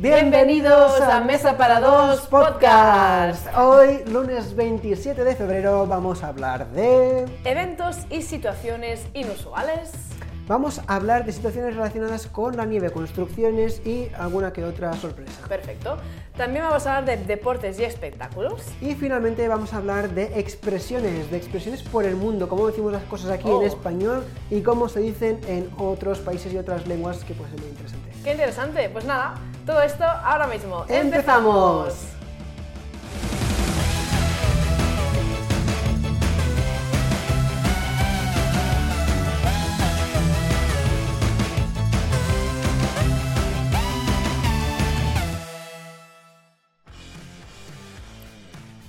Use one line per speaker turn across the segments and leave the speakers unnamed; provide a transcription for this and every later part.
Bienvenidos a Mesa para Dos Podcast.
Hoy, lunes 27 de febrero, vamos a hablar de...
Eventos y situaciones inusuales.
Vamos a hablar de situaciones relacionadas con la nieve, construcciones y alguna que otra sorpresa.
Perfecto. También vamos a hablar de deportes y espectáculos.
Y finalmente vamos a hablar de expresiones, de expresiones por el mundo, cómo decimos las cosas aquí
Oh.
en español y cómo se dicen en otros países y otras lenguas que puede ser muy interesante.
Qué interesante. Pues nada, todo esto ahora mismo.
¡Empezamos!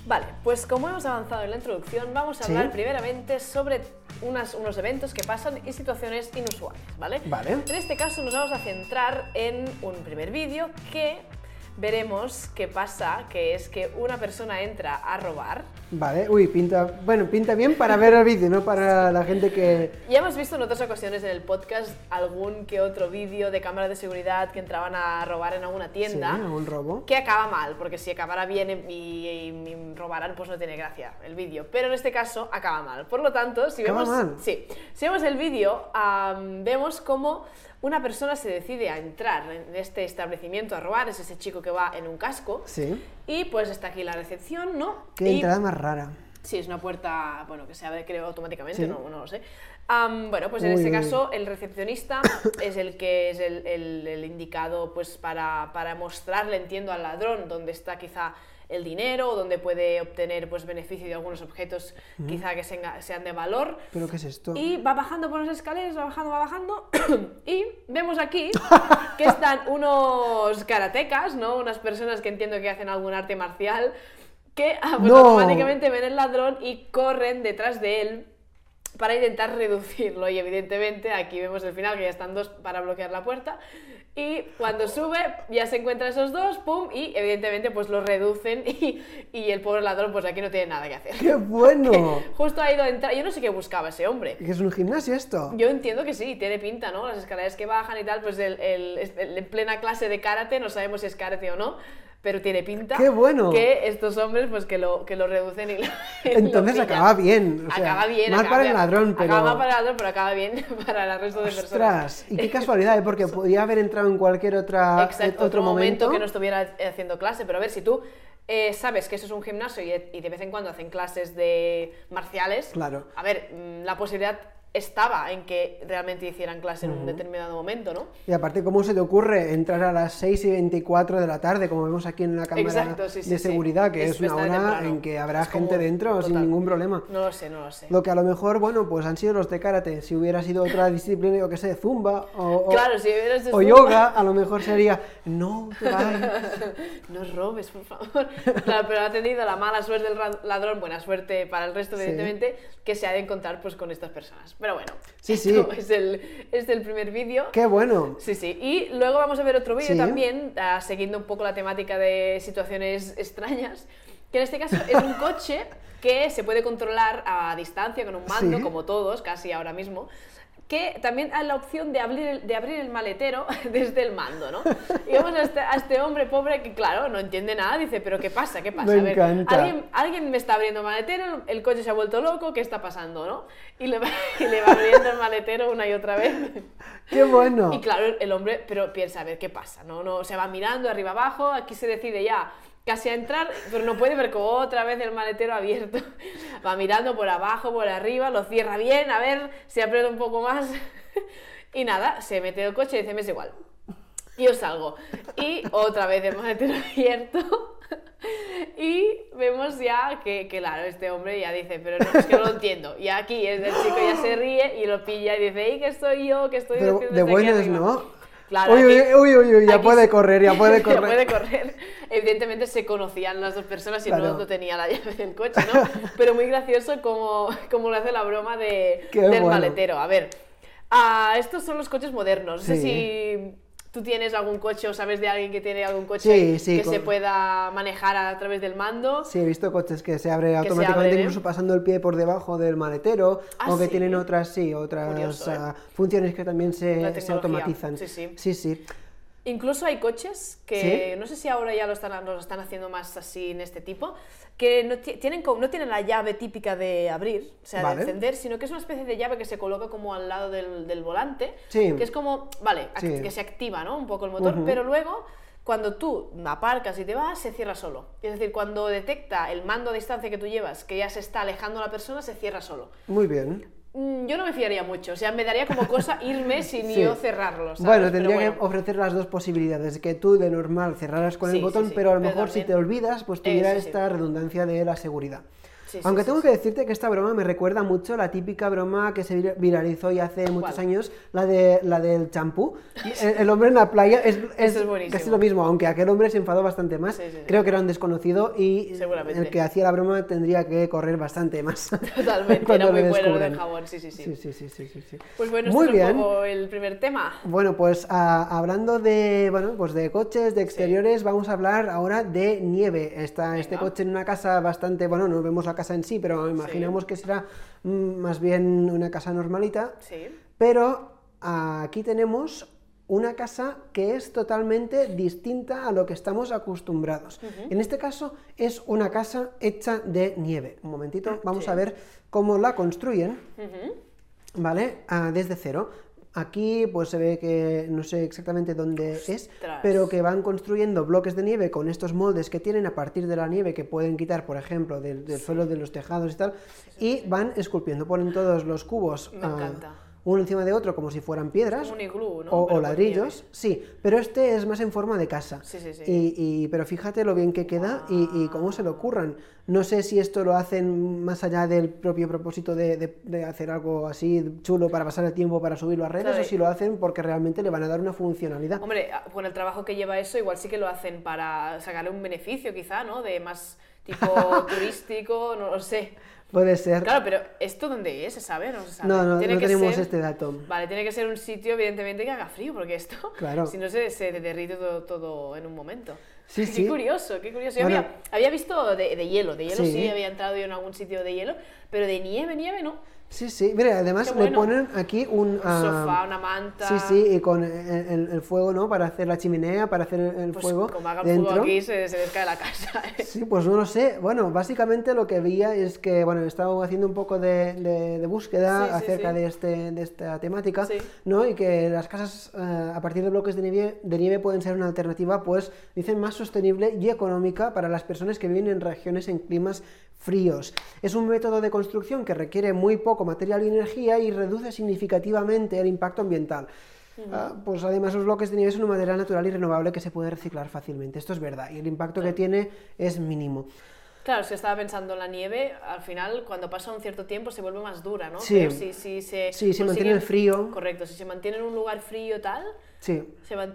Vale, pues como hemos avanzado en la introducción, vamos a hablar primeramente sobre unas- unos eventos que pasan y situaciones inusuales, ¿vale?
Vale.
En este caso nos vamos a centrar en un primer vídeo que veremos qué pasa, que es que una persona entra a robar.
Vale, uy, pinta, bueno, pinta bien para ver el vídeo, no para la gente que...
Ya hemos visto en otras ocasiones en el podcast algún que otro vídeo de cámaras de seguridad que entraban a robar en alguna tienda.
Sí, un robo.
Que acaba mal, porque si acabara bien y, y- y robaran, pues no tiene gracia el vídeo. Pero en este caso acaba mal. Por lo tanto, si
¿Acaba
vemos,
mal?
Sí, si vemos el vídeo, am, vemos cómo una persona se decide a entrar en este establecimiento a robar, es ese chico que va en un casco.
Sí.
Y pues está aquí la recepción, ¿no?
Qué
Y-
entrada más rara.
Sí, es una puerta, bueno, que se abre creo automáticamente,
Sí.
no, no lo sé. Bueno, pues en
Uy,
este
uy.
caso el recepcionista es el que es el, el- el indicado pues para, para mostrarle, entiendo, al ladrón dónde está quizá el dinero, o dónde puede obtener pues beneficio de algunos objetos quizá que sean de valor.
¿Pero qué es esto?
Y va bajando por las escaleras, va bajando, va bajando. y vemos aquí que están unos karatecas, ¿no? Unas personas que entiendo que hacen algún arte marcial, que ah, pues
No.
automáticamente ven el ladrón y corren detrás de él para intentar reducirlo. Y evidentemente aquí vemos el final, que ya están dos para bloquear la puerta. Y cuando sube, ya se encuentran esos dos, ¡pum! Y evidentemente pues los reducen y, y el pobre ladrón pues aquí no tiene nada que hacer.
¡Qué bueno!
Justo ha ido a entrar, yo no sé qué buscaba ese hombre.
¿Que es un gimnasio esto?
Yo entiendo que sí, tiene pinta, ¿no? Las escaleras que bajan y tal, pues el, el- el- en plena clase de karate, no sabemos si es karate o no, pero tiene pinta
¡Qué bueno!
que estos hombres pues que lo, que lo reducen y lo, y lo
Entonces acaba bien. o sea,
acaba bien.
Mal
acaba
para el ladrón, pero...
Acaba mal para el ladrón, pero acaba bien para el resto de personas.
¡Ostras! Y qué casualidad, ¿eh? porque podía haber entrado en cualquier otra,
Exacto,
otro momento.
que no estuviera haciendo clase, pero a ver, si tú eh, sabes que eso es un gimnasio y, y de vez en cuando hacen clases de marciales,
Claro.
a ver, mm, la posibilidad estaba en que realmente hicieran clase en un determinado momento, ¿no?
Y aparte, ¿cómo se te ocurre entrar a las 6 y 24 de la tarde, como vemos aquí en la cámara
Exacto, sí, sí,
de
sí.
seguridad, que
Es
es, una hora en que habrá
Es
gente dentro sin ningún problema?
No lo sé, no lo sé.
Lo que a lo mejor, bueno, pues han sido los de karate. Si hubiera sido otra disciplina, yo que sé, zumba o,
si
yoga, a lo mejor sería, no te vayas.
No robes, por favor. Claro, pero ha tenido la mala suerte del ladrón, buena suerte para el resto, evidentemente, que se ha de encontrar pues, con estas personas. Pero bueno,
Sí, sí.
es el, es el primer vídeo.
¡Qué bueno!
Sí, sí. Y luego vamos a ver otro vídeo
Sí.
también, ah, siguiendo un poco la temática de situaciones extrañas, que en este caso es un coche que se puede controlar a distancia con un mando,
Sí.
como todos, casi ahora mismo. Que también hay la opción de abrir, el, de abrir el maletero desde el mando, ¿no? Y vemos a este, a este hombre pobre que, claro, no entiende nada, dice, ¿pero qué pasa? ¿Qué pasa?
Me
A ver,
encanta.
¿alguien, alguien me está abriendo el maletero, el coche se ha vuelto loco, ¿qué está pasando, no? Y le va, y le va abriendo el maletero una y otra vez.
¡Qué bueno!
Y claro, el hombre, pero piensa, a ver qué pasa, ¿no? no se va mirando arriba abajo, aquí se decide ya casi a entrar, pero no puede ver como otra vez el maletero abierto. Va mirando por abajo, por arriba, lo cierra bien, a ver si aprieta un poco más. Y nada, se mete el coche y dice, me es igual. Yo salgo. Y otra vez el maletero abierto. Y vemos ya que, que, claro, este hombre ya dice, pero no, es que no lo entiendo. Y aquí el chico ya se ríe y lo pilla y dice, ¡ey, que estoy yo! que estoy
de
aquí
buenas,
arriba".
¿no?
Claro,
uy,
aquí-
uy, uy, uy, ya puede correr, ya puede correr.
Ya puede correr. Evidentemente se conocían las dos personas y
Claro.
no, no tenía la llave del coche, ¿no? Pero muy gracioso como, como le hace la broma de,
Qué
del
bueno.
maletero. A ver, ah, estos son los coches modernos. No sé
Sí.
si tú tienes algún coche o sabes de alguien que tiene algún coche
Sí, sí,
que
con-
se pueda manejar a través del mando.
Sí, he visto coches que se abre
se
automáticamente,
abren, ¿eh?
incluso pasando el pie por debajo del maletero,
Ah,
o que
¿sí?
tienen otras, sí, otras
Curioso, ¿eh?
ah, funciones que también se, se automatizan.
sí, sí. Incluso hay coches que, no sé si ahora ya lo están, lo están haciendo más así en este tipo, que no, tienen, no tienen la llave típica de abrir, o sea, de encender, sino que es una especie de llave que se coloca como al lado del, del volante, que es como, vale, que se activa ¿no? un poco el motor, pero luego cuando tú aparcas y te vas, se cierra solo. Es decir, cuando detecta el mando a distancia que tú llevas, que ya se está alejando la persona, se cierra solo.
Muy bien.
Mm, yo no me fiaría mucho, o sea, me daría como cosa irme sin yo cerrarlo.
Bueno, tendría que ofrecer las dos posibilidades, que tú de normal cerraras con el botón, pero a lo mejor si te olvidas, pues tuviera esta redundancia de la seguridad. Aunque tengo que decirte que esta broma me recuerda mucho a la típica broma que se viralizó ya hace muchos años, la, de, la del champú. El, hombre en la playa es, es, casi lo mismo, aunque aquel hombre se enfadó bastante más. Creo que era un desconocido y el que hacía la broma tendría que correr bastante más.
Totalmente, era muy bueno el jabón, sí sí sí.
sí, sí, sí, sí,
Pues bueno, muy este es un poco el primer tema.
Bueno, pues hablando de, bueno, pues de coches, de exteriores, vamos a hablar ahora de nieve. Está este coche en una casa bastante, bueno, no vemos la casa en sí, pero imaginamos que será mm, más bien una casa normalita.
Sí.
Pero aquí tenemos una casa que es totalmente distinta a lo que estamos acostumbrados. En este caso es una casa hecha de nieve. Un momentito, vamos a ver cómo la construyen. ¿Vale? Ah, desde cero. Aquí pues se ve que no sé exactamente dónde es, pero que van construyendo bloques de nieve con estos moldes que tienen a partir de la nieve que pueden quitar, por ejemplo, del, suelo de los tejados y tal, y van esculpiendo, ponen todos los cubos.
Me encanta
uno encima de otro como si fueran piedras
¿no?
o, ladrillos, sí, pero este es más en forma de casa.
Sí, sí, sí.
Y, pero fíjate lo bien que queda y, cómo se lo ocurran. No sé si esto lo hacen más allá del propio propósito de, hacer algo así chulo para pasar el tiempo para subirlo a redes o si lo hacen porque realmente le van a dar una funcionalidad.
Hombre, con el trabajo que lleva eso, igual sí que lo hacen para sacarle un beneficio quizá, ¿no? De más tipo turístico, no lo sé.
Puede ser.
Claro, pero ¿esto dónde es? ¿Se sabe? No se sabe.
No, no, no tenemos este dato.
Vale, tiene que ser un sitio, evidentemente, que haga frío, porque esto,
claro.
si no, se, se derrite todo, todo, en un momento. Sí, qué sí. curioso, qué curioso. Yo había, había, visto de, de hielo, de hielo sí. sí, había entrado yo en algún sitio de hielo, pero de nieve, nieve no.
Sí, sí, mira, además le ponen aquí un...
Uh, sofá, una manta...
Sí, sí, y con el, el, fuego, ¿no? Para hacer la chimenea, para hacer el,
pues
fuego
como haga
dentro.
fuego aquí se, se descae la casa. ¿eh?
Sí, pues no lo sé. Bueno, básicamente lo que veía es que, bueno, he estado haciendo un poco de, de, búsqueda acerca De, este, de esta temática, ¿no? Y que las casas uh, a partir de bloques de nieve, de nieve pueden ser una alternativa, pues, dicen, más sostenible y económica para las personas que viven en regiones en climas fríos. Es un método de construcción que requiere muy poco material y energía y reduce significativamente el impacto ambiental. Ah, pues además los bloques de nieve son una madera natural y renovable que se puede reciclar fácilmente. Esto es verdad y el impacto que tiene es mínimo.
Claro, si estaba pensando la nieve, al final cuando pasa un cierto tiempo se vuelve más dura, ¿no?
Sí,
si, si se,
sí, se mantiene el frío.
Correcto, si se mantiene en un lugar frío tal,
Sí.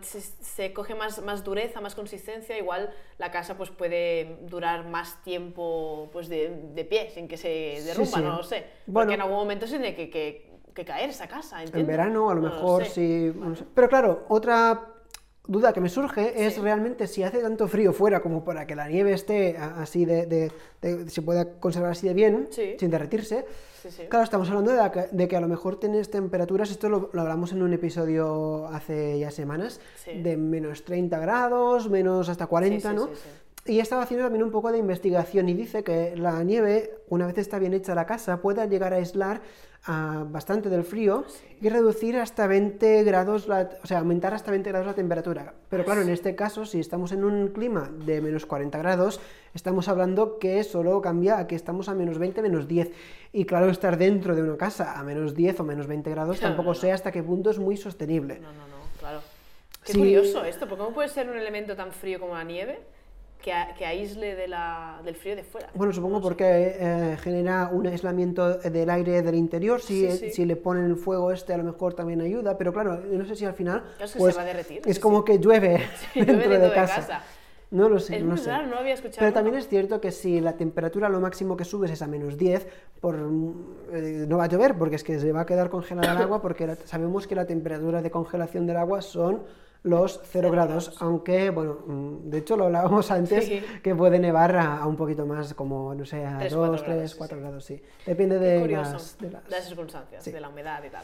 Se, se, coge más, más dureza, más consistencia, igual la casa pues puede durar más tiempo pues de, de pie, sin que se derrumba, no lo sé. Porque en algún momento se tiene que, que, que caer esa casa,
En verano a lo mejor sí. Pero claro, otra duda que me surge es realmente si hace tanto frío fuera como para que la nieve esté así de, se pueda conservar así de bien, sin derretirse. Claro, estamos hablando de, que a lo mejor tienes temperaturas, esto lo, hablamos en un episodio hace ya semanas, de menos 30 grados, menos hasta 40, ¿no? Y he estado haciendo también un poco de investigación y dice que la nieve, una vez está bien hecha la casa, puede llegar a aislar bastante del frío y reducir hasta 20 grados, o sea, aumentar hasta 20 grados la temperatura. Pero claro, en este caso, si estamos en un clima de menos 40 grados, estamos hablando que solo cambia a que estamos a menos 20, menos 10. Y claro, estar dentro de una casa a menos 10 o menos 20 grados tampoco sé hasta qué punto es muy sostenible.
No, no, no, claro. Qué curioso esto, porque ¿cómo puede ser un elemento tan frío como la nieve? Que, aísle de la, del frío de fuera.
Bueno, supongo porque eh, genera un aislamiento del aire del interior. Si, si le ponen el fuego este, a lo mejor también ayuda, pero claro, no sé si al final.
es,
pues,
se va a derretir,
es como que llueve dentro,
de,
casa. No lo sé,
es
no sé.
Raro, no había escuchado.
Pero también es cierto que si la temperatura lo máximo que subes es a menos 10, por, eh, no va a llover porque es que se va a quedar congelada el agua porque sabemos que la temperatura de congelación del agua son los 0 grados, aunque, bueno, mm, de hecho lo hablábamos antes, que puede nevar a, un poquito más, como, no sé, a 2, 3, 4 grados, sí. Depende de las,
de las, circunstancias, de la humedad y tal.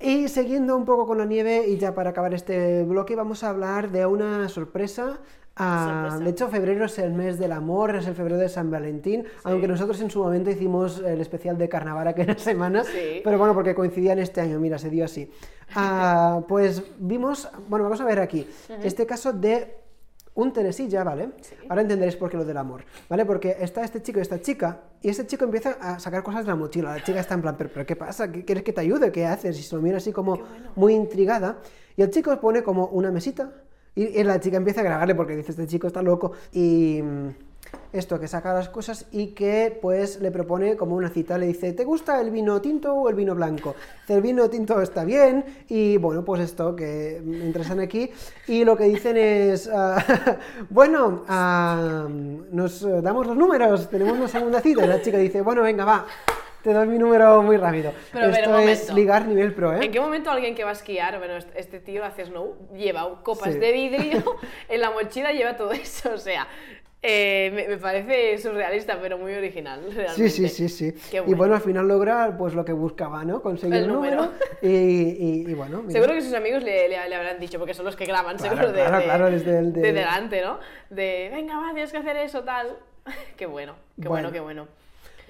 Y siguiendo un poco con la nieve, y ya para acabar este bloque, vamos a hablar de una sorpresa. Ah, de hecho, febrero es el mes del amor, es el febrero de San Valentín, aunque nosotros en su momento hicimos el especial de carnaval aquella semana, pero bueno, porque coincidía en este año, mira, se dio así. Ah, pues vimos, bueno, vamos a ver aquí, este caso de un teresilla, ¿vale? Ahora entenderéis por qué lo del amor, ¿vale? Porque está este chico y esta chica, y este chico empieza a sacar cosas de la mochila. La chica está en plan, ¿pero, qué pasa? ¿Quieres que te ayude? ¿Qué haces? Y se lo mira así como muy intrigada. Y el chico pone como una mesita, y, la chica empieza a grabarle porque dice, este chico está loco. Y mm, esto, que saca las cosas y que pues le propone como una cita, le dice, ¿te gusta el vino tinto o el vino blanco? el vino tinto está bien y bueno, pues esto, que entran aquí y lo que dicen es, ah, bueno, ah, nos damos los números, tenemos una segunda cita y la chica dice, bueno, venga, va. Te doy mi número muy rápido. Pero, Esto es ligar nivel pro, ¿eh?
¿En qué momento alguien que va a esquiar, bueno, este tío hace snow, lleva copas de vidrio, en la mochila lleva todo eso? O sea, eh, me, parece surrealista, pero muy original. Realmente.
Sí, sí, sí, sí. Y bueno, al final logra pues lo que buscaba, ¿no? Conseguir el número. y, bueno.
Seguro que sus amigos le, le, habrán dicho, porque son los que graban, seguro, de, claro, desde el, de... de delante, ¿no? De, venga, va, tienes que hacer eso, tal. qué bueno, qué bueno, qué bueno.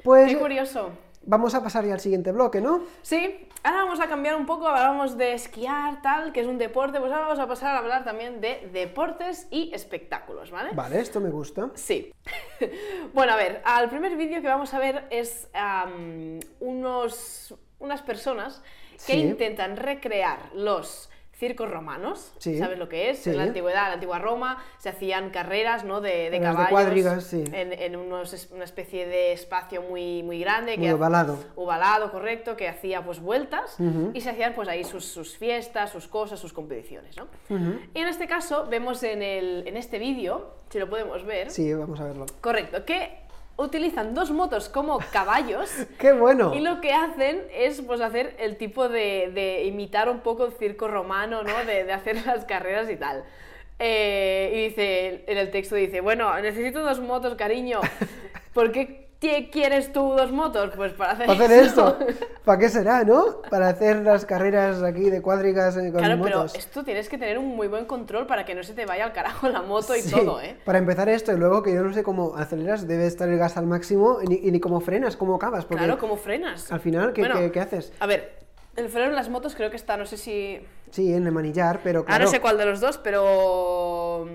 Pues, qué curioso.
Vamos a pasar ya al siguiente bloque, ¿no?
Sí, ahora vamos a cambiar un poco, hablábamos de esquiar, tal, que es un deporte, pues ahora vamos a pasar a hablar también de deportes y espectáculos, ¿vale?
Vale, esto me gusta.
Sí. bueno, a ver, al primer vídeo que vamos a ver es unos, unas personas que intentan recrear los circos romanos, ¿sabes lo que es? En la antigüedad, en la antigua Roma, se hacían carreras ¿no? de, de caballos
cuadrigas, sí.
en, en unos, una especie de espacio muy, muy grande.
Muy que ovalado.
Ovalado, correcto, que hacía pues vueltas y se hacían pues ahí sus, sus, fiestas, sus cosas, sus competiciones. ¿no? Y en este caso vemos en, el, en este vídeo, si lo podemos ver.
Sí, vamos a verlo.
Correcto, que utilizan dos motos como caballos.
¡Qué bueno!
Y lo que hacen es pues hacer el tipo de, imitar un poco el circo romano, ¿no? De, hacer las carreras y tal. Eh, y dice, en el texto dice, bueno, necesito dos motos, cariño. ¿Por qué ¿Qué quieres tú dos motos? Pues para hacer,
¿Para hacer esto. ¿Para qué será, no? Para hacer las carreras aquí de cuadrigas eh, con claro,
pero esto tienes que tener un muy buen control para que no se te vaya al carajo la moto y todo, ¿eh?
Para empezar esto, y luego que yo no sé cómo aceleras, debe estar el gas al máximo y ni, cómo frenas, cómo acabas.
claro, cómo frenas.
Al final, ¿qué, ¿qué, haces?
A ver, el freno en las motos creo que está, no sé si...
Sí, en el manillar, pero
claro... Ah, no sé cuál de los dos, pero...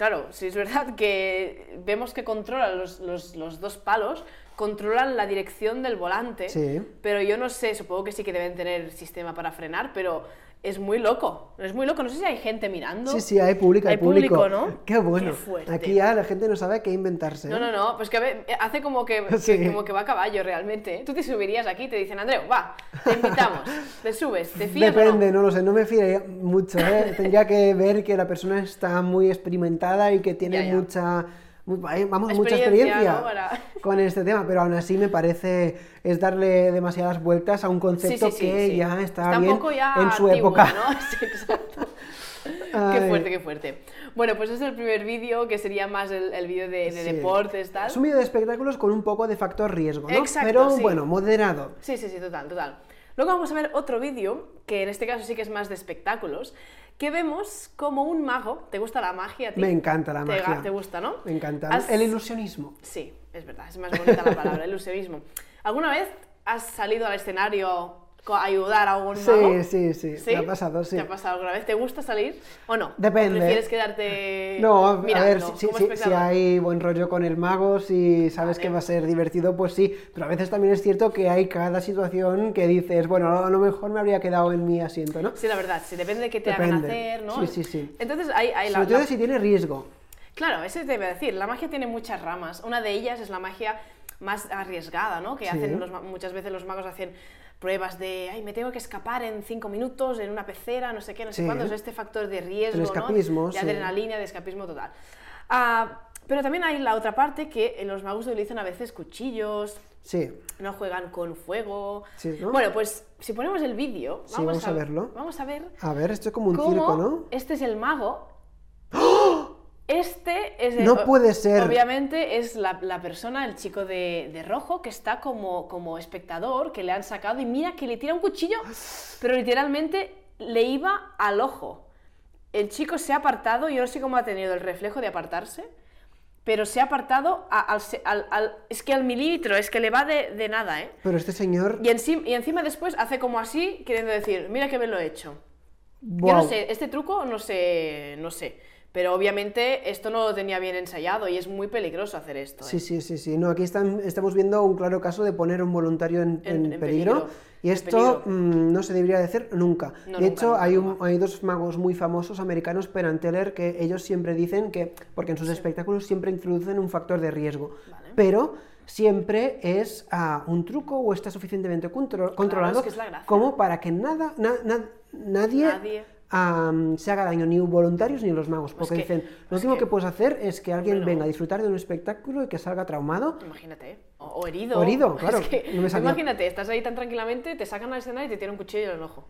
Claro, sí es verdad que vemos que controla los, los, los dos palos, controlan la dirección del volante, sí. pero yo no sé, supongo que sí que deben tener sistema para frenar, pero es muy loco, es muy loco. No sé si hay gente mirando.
Sí, sí, hay público, hay, público. ¿no? Qué bueno. Aquí ya la gente no sabe qué inventarse.
No, no, no, pues que hace como que, como que va a caballo realmente. ¿eh? Tú te subirías aquí, te dicen, Andreu, va, te invitamos, te subes, te fías.
Depende, no? lo sé, no me fiaría mucho. ¿eh? Tendría que ver que la persona está muy experimentada y que tiene mucha vamos, mucha experiencia con este tema, pero aún así me parece es darle demasiadas vueltas a un concepto que ya está, bien en su época.
qué fuerte, qué fuerte. Bueno, pues es el primer vídeo, que sería más el, vídeo de, deportes, tal.
Es un vídeo de espectáculos con un poco de factor riesgo, ¿no? Pero bueno, moderado.
Sí, sí, sí, total, total. Luego vamos a ver otro vídeo, que en este caso sí que es más de espectáculos, que vemos como un mago. ¿Te gusta la magia?
Me encanta la magia.
¿Te gusta, no?
Me encanta. El ilusionismo.
Sí, es verdad, es más bonita la palabra, el ilusionismo. ¿Alguna vez has salido al escenario ayudar a algún
sí, Sí, sí, sí, me ha pasado, sí.
¿Te ha pasado alguna vez? ¿Te gusta salir o no?
Depende.
¿Prefieres quedarte
No, a ver, si, si, hay buen rollo con el mago, si sabes que va a ser divertido, pues sí. Pero a veces también es cierto que hay cada situación que dices, bueno, a lo mejor me habría quedado en mi asiento, ¿no?
Sí, la verdad, sí, depende de qué te hagan hacer, ¿no?
Sí, sí, sí.
Entonces hay, hay
Sobre todo si tiene riesgo.
Claro, eso te iba a decir. La magia tiene muchas ramas. Una de ellas es la magia más arriesgada, ¿no? Que hacen muchas veces los magos hacen pruebas de, ay, me tengo que escapar en cinco minutos en una pecera, no sé qué, no sé cuándo, es este factor de riesgo,
escapismo,
de adrenalina, de escapismo total. Ah, pero también hay la otra parte que los magos utilizan a veces cuchillos,
Sí.
No juegan con fuego. Bueno, pues si ponemos el vídeo,
vamos, a,
verlo. Vamos a ver.
A ver, esto es como un circo, ¿no?
Este es el mago. Este es
No puede ser.
Obviamente es la, persona, el chico de, rojo, que está como, como espectador, que le han sacado y mira que le tira un cuchillo, pero literalmente le iba al ojo. El chico se ha apartado, yo no sé cómo ha tenido el reflejo de apartarse, pero se ha apartado al, es que al milímetro, es que le va de, nada, ¿eh?
Pero este señor...
Y, encima, y encima después hace como así, queriendo decir, mira que me lo he hecho. Yo no sé, este truco no sé, no sé. Pero obviamente esto no lo tenía bien ensayado y es muy peligroso hacer esto.
Sí, ¿eh? sí, sí, sí. No, aquí estamos viendo un claro caso de poner un voluntario en, peligro, Y esto mm, no se debería de hacer nunca. de hecho, hay, hay, dos magos muy famosos americanos, Penn Teller, que ellos siempre dicen que, porque en sus espectáculos siempre introducen un factor de riesgo. Pero siempre es ah, un truco o está suficientemente controlado como para que nada, nadie se haga daño ni voluntarios ni los magos, porque dicen, lo último que, puedes hacer es que alguien venga a disfrutar de un espectáculo y que salga traumado.
Imagínate, o, herido.
O herido, claro.
imagínate, estás ahí tan tranquilamente, te sacan al escenario y te tiran un cuchillo en el ojo.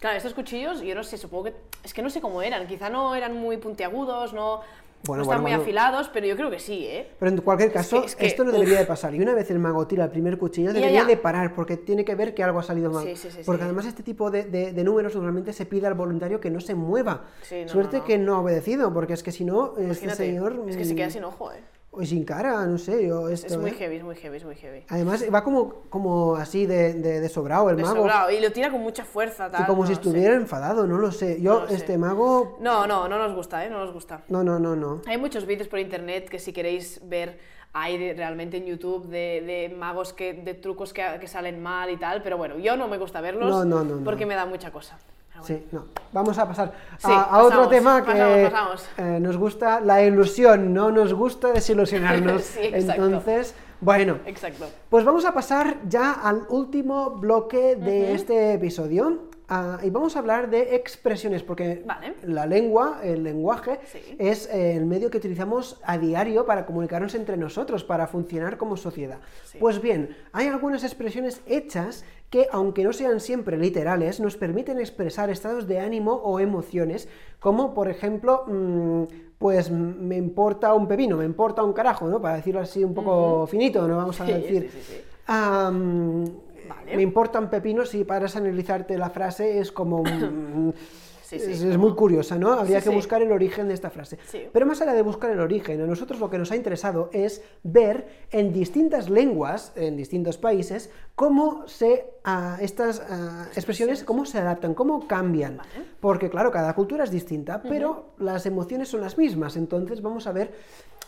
Claro, estos cuchillos, yo no sé, supongo que. Es que no sé cómo eran, quizá no eran muy puntiagudos, no no están muy afilados, pero yo creo que sí, ¿eh?
Pero en cualquier caso, esto no debería de pasar. Y una vez el mago tira el primer cuchillo, debería de parar, porque tiene que ver que algo ha salido mal. porque además este tipo de, números normalmente se pide al voluntario que no se mueva. Suerte que no ha obedecido, porque es que si no, este señor...
Es que se queda sin ojo, ¿eh?
O sin cara, no sé, yo esto,
Es muy
¿eh?
heavy, es muy heavy, es muy heavy.
Además va como, como así de, de, sobrado el
de
mago.
Sobrado, y lo tira con mucha fuerza. Tal,
y como si estuviera enfadado, no lo sé. Yo, este mago...
No, no, no nos gusta, ¿eh? No nos gusta.
No, no, no, no.
Hay muchos vídeos por internet que si queréis ver hay realmente en YouTube de, de magos, que, de trucos que, que, salen mal y tal, pero bueno, yo no me gusta verlos no, no, no, porque me da mucha cosa.
Sí, no. Vamos a pasar a, otro tema que eh, nos gusta la ilusión, no nos gusta desilusionarnos. Entonces, bueno,
exacto.
pues vamos a pasar ya al último bloque de este episodio. Y vamos a hablar de expresiones, porque la lengua, el lenguaje, es eh, el medio que utilizamos a diario para comunicarnos entre nosotros, para funcionar como sociedad. Pues bien, hay algunas expresiones hechas que, aunque no sean siempre literales, nos permiten expresar estados de ánimo o emociones, como por ejemplo, mm, pues me importa un pepino, me importa un carajo, ¿no? Para decirlo así un poco finito, no vamos a decir... Me importan pepinos y para analizarte la frase es como... es, muy curiosa, ¿no? Habría que buscar el origen de esta frase. Pero más allá de buscar el origen, a nosotros lo que nos ha interesado es ver en distintas lenguas, en distintos países, cómo se, estas expresiones, cómo se adaptan, cómo cambian. Porque claro, cada cultura es distinta, pero las emociones son las mismas. Entonces vamos a ver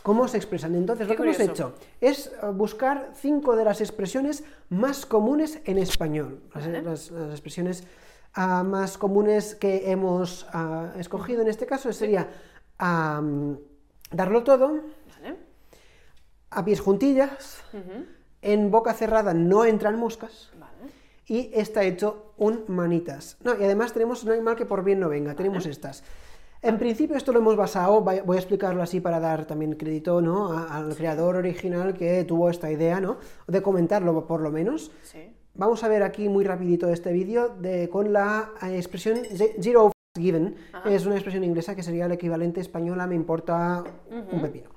cómo se expresan. Entonces, lo que hemos hecho es eh, buscar cinco de las expresiones más comunes en español. Las, expresiones ah, más comunes que hemos ah, escogido en este caso sería darlo todo, a pies juntillas, en boca cerrada no entran moscas. Y está hecho un manitas. No, y además tenemos un animal que por bien no venga. Tenemos estas. En principio esto lo hemos basado, voy a explicarlo así para dar también crédito ¿no? al creador original que tuvo esta idea, ¿no? de comentarlo por lo menos. Vamos a ver aquí muy rapidito este vídeo con la eh, expresión zero given, es una expresión inglesa que sería el equivalente español a me importa un pepino.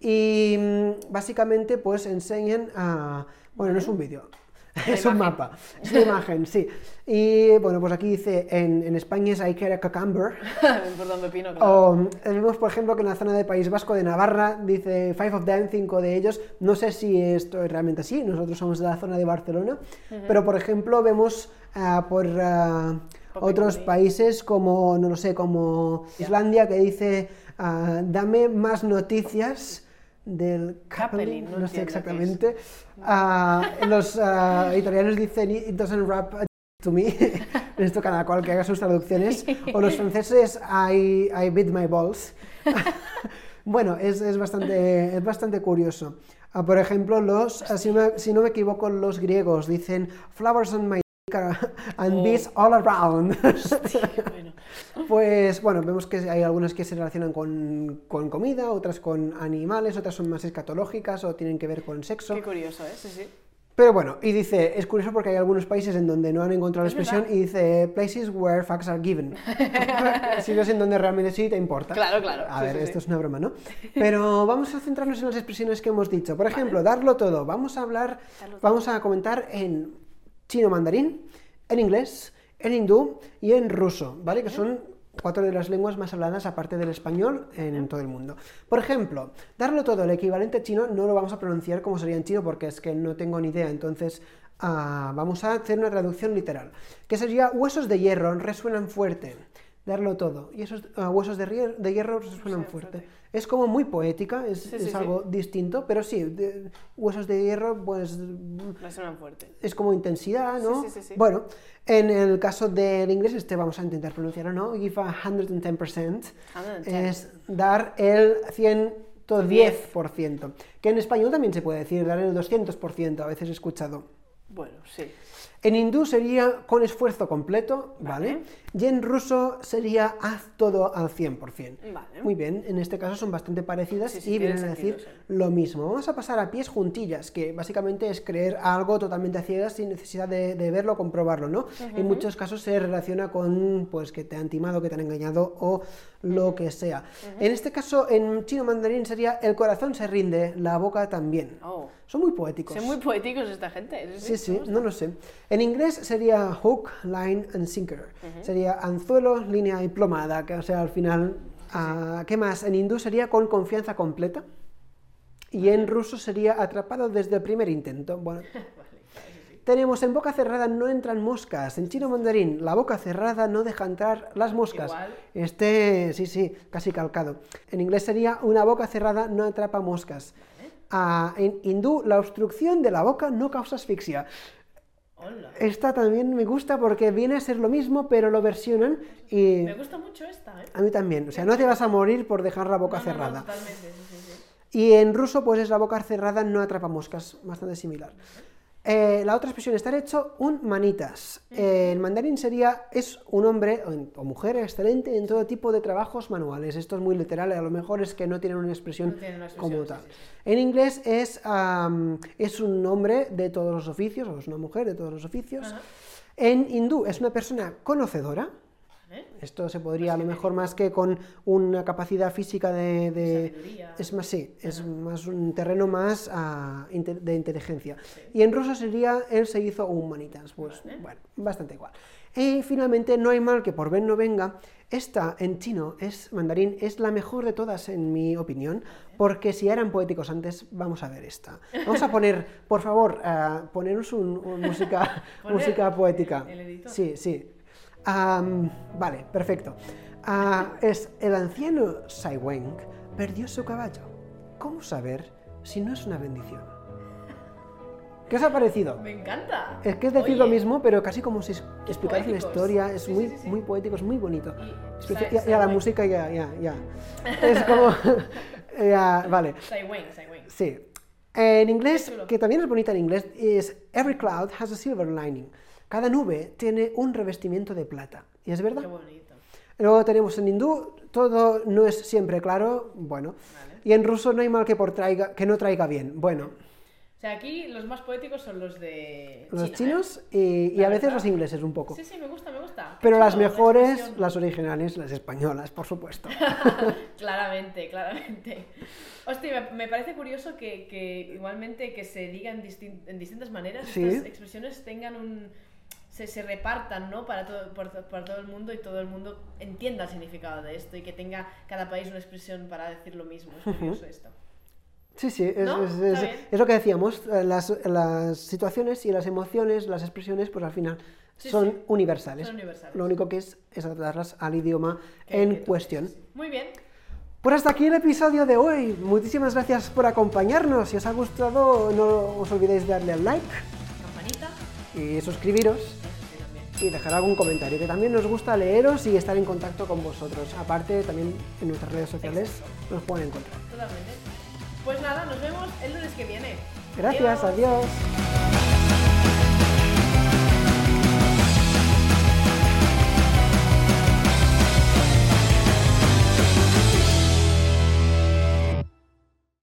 Y mm, básicamente pues enseñan a... Bueno, no es un vídeo, es un mapa, es una imagen, sí. Y bueno, pues aquí dice, en, en España es I care a cucumber.
pepino,
O vemos, por ejemplo, que en la zona del País Vasco de Navarra dice five of them, cinco de ellos. No sé si esto es realmente así, nosotros somos de la zona de Barcelona, pero por ejemplo vemos ah, por... Ah, otros países como, no lo sé, como Islandia que dice, dame más noticias del Capelin, no, sé exactamente. Uh, los uh, italianos dicen it doesn't rap to me, esto cada cual que haga sus traducciones, o los franceses I, I beat my balls. bueno, es, es, bastante, es bastante curioso. Uh, por ejemplo, los, si, me, si no me equivoco, los griegos dicen flowers on my and bees all around. Pues bueno, vemos que hay algunas que se relacionan con, con, comida, otras con animales, otras son más escatológicas o tienen que ver con sexo.
Qué curioso, ¿eh? Sí, sí.
Pero bueno, y dice, es curioso porque hay algunos países en donde no han encontrado la expresión y dice places where facts are given. Sitios en donde realmente sí te importa.
Claro, claro.
A ver, esto es una broma, ¿no? Pero vamos a centrarnos en las expresiones que hemos dicho. Por ejemplo, darlo todo. Vamos a hablar, vamos a comentar en chino mandarín, en inglés, en hindú y en ruso, ¿vale? Que son cuatro de las lenguas más habladas aparte del español en todo el mundo. Por ejemplo, darlo todo, el equivalente chino no lo vamos a pronunciar como sería en chino porque es que no tengo ni idea, entonces ah, vamos a hacer una traducción literal, que sería huesos de hierro resuenan fuerte darlo todo. Y esos uh, huesos de, de, hierro suenan fuerte. Es como muy poética, es, es algo distinto, pero sí, huesos de hierro, pues.
Resuenan fuerte.
Es como intensidad, ¿no? Bueno, en el caso del inglés, este vamos a intentar pronunciar, ¿no? Give a 110%. Es dar el 110%. Que en español también se puede decir, dar el 200%, a veces he escuchado.
Bueno, sí.
En hindú sería con esfuerzo completo, ¿vale? Y en ruso sería haz todo al 100%. Vale. Muy bien, en este caso son bastante parecidas y vienen a decir lo mismo. Vamos a pasar a pies juntillas, que básicamente es creer algo totalmente a ciegas sin necesidad de, verlo o comprobarlo, ¿no? En muchos casos se relaciona con pues que te han timado, que te han engañado o lo que sea. En este caso, en chino mandarín sería el corazón se rinde, la boca también. Oh. Son muy poéticos.
Son muy poéticos esta gente.
Sí, sí, no lo sé. En inglés sería hook, line and sinker. Sería anzuelo, línea y plomada, que o sea, al final... Ah, ¿Qué más? En hindú sería con confianza completa. Y en ruso sería atrapado desde el primer intento. Bueno, Tenemos en boca cerrada no entran moscas. En chino mandarín, la boca cerrada no deja entrar las moscas. Este, sí, sí, casi calcado. En inglés sería una boca cerrada no atrapa moscas. Ah, en hindú, la obstrucción de la boca no causa asfixia. Esta también me gusta porque viene a ser lo mismo, pero lo versionan y...
Me gusta mucho esta, ¿eh?
A mí también. O sea, no te vas a morir por dejar la boca cerrada.
totalmente, sí,
sí. Y en ruso, pues es la boca cerrada, no atrapa moscas. Bastante similar. Eh, la otra expresión, estar hecho un manitas. Eh, el mandarín sería, es un hombre o, mujer excelente en todo tipo de trabajos manuales. Esto es muy literal, a lo mejor es que no tienen una expresión, como tal. En inglés es, es un hombre de todos los oficios, o es una mujer de todos los oficios. En hindú es una persona conocedora, esto se podría a lo mejor más que con una capacidad física de... es más, sí, es más un terreno más ah, de inteligencia. Y en ruso sería, él se hizo un manitas, pues bueno, bastante igual. Y finalmente, no hay mal que por ven no venga. Esta en chino, es mandarín, es la mejor de todas en mi opinión, porque si eran poéticos antes, vamos a ver esta. Vamos a poner, por favor, uh, ponernos un, música, música poética. sí, sí vale, perfecto. Ah, es el anciano Sai Weng perdió su caballo. ¿Cómo saber si no es una bendición? ¿Qué os ha parecido?
Me encanta.
Es que es decir lo mismo, pero casi como si explicaras una historia. Es muy, muy poético, es muy bonito. Y, ya, la música ya, ya, ya. Es como... vale.
Sai Weng, Sai Weng.
Sí. En inglés, que también es bonita en inglés, es Every cloud has a silver lining. Cada nube tiene un revestimiento de plata. ¿Y es verdad?
Qué bonito.
Luego tenemos en hindú, todo no es siempre claro, bueno. Y en ruso no hay mal que, por traiga, que no traiga bien, bueno.
O sea, aquí los más poéticos son los de.
Los chinos y, a veces los ingleses un poco.
Sí, sí, me gusta, me gusta.
Pero las mejores, las originales, las españolas, por supuesto.
claramente, claramente. Hostia, me parece curioso que, igualmente que se digan en distintas maneras, estas expresiones tengan un se, se repartan ¿no? para, todo, por, todo el mundo y todo el mundo entienda el significado de esto y que tenga cada país una expresión para decir lo mismo. Es curioso esto.
Sí, sí, es, es, lo que decíamos, eh, las, las, situaciones y las emociones, las expresiones, pues al final son, Universales.
son, Universales.
Lo único que es es adaptarlas al idioma en cuestión.
Muy bien.
Pues hasta aquí el episodio de hoy. Muchísimas gracias por acompañarnos. Si os ha gustado, no os olvidéis de darle al like.
Campanita.
Y suscribiros y dejar algún comentario, que también nos gusta leeros y estar en contacto con vosotros. Aparte, también en nuestras redes sociales nos pueden encontrar.
Totalmente. Pues nada, nos vemos el lunes que viene.
Gracias, adiós.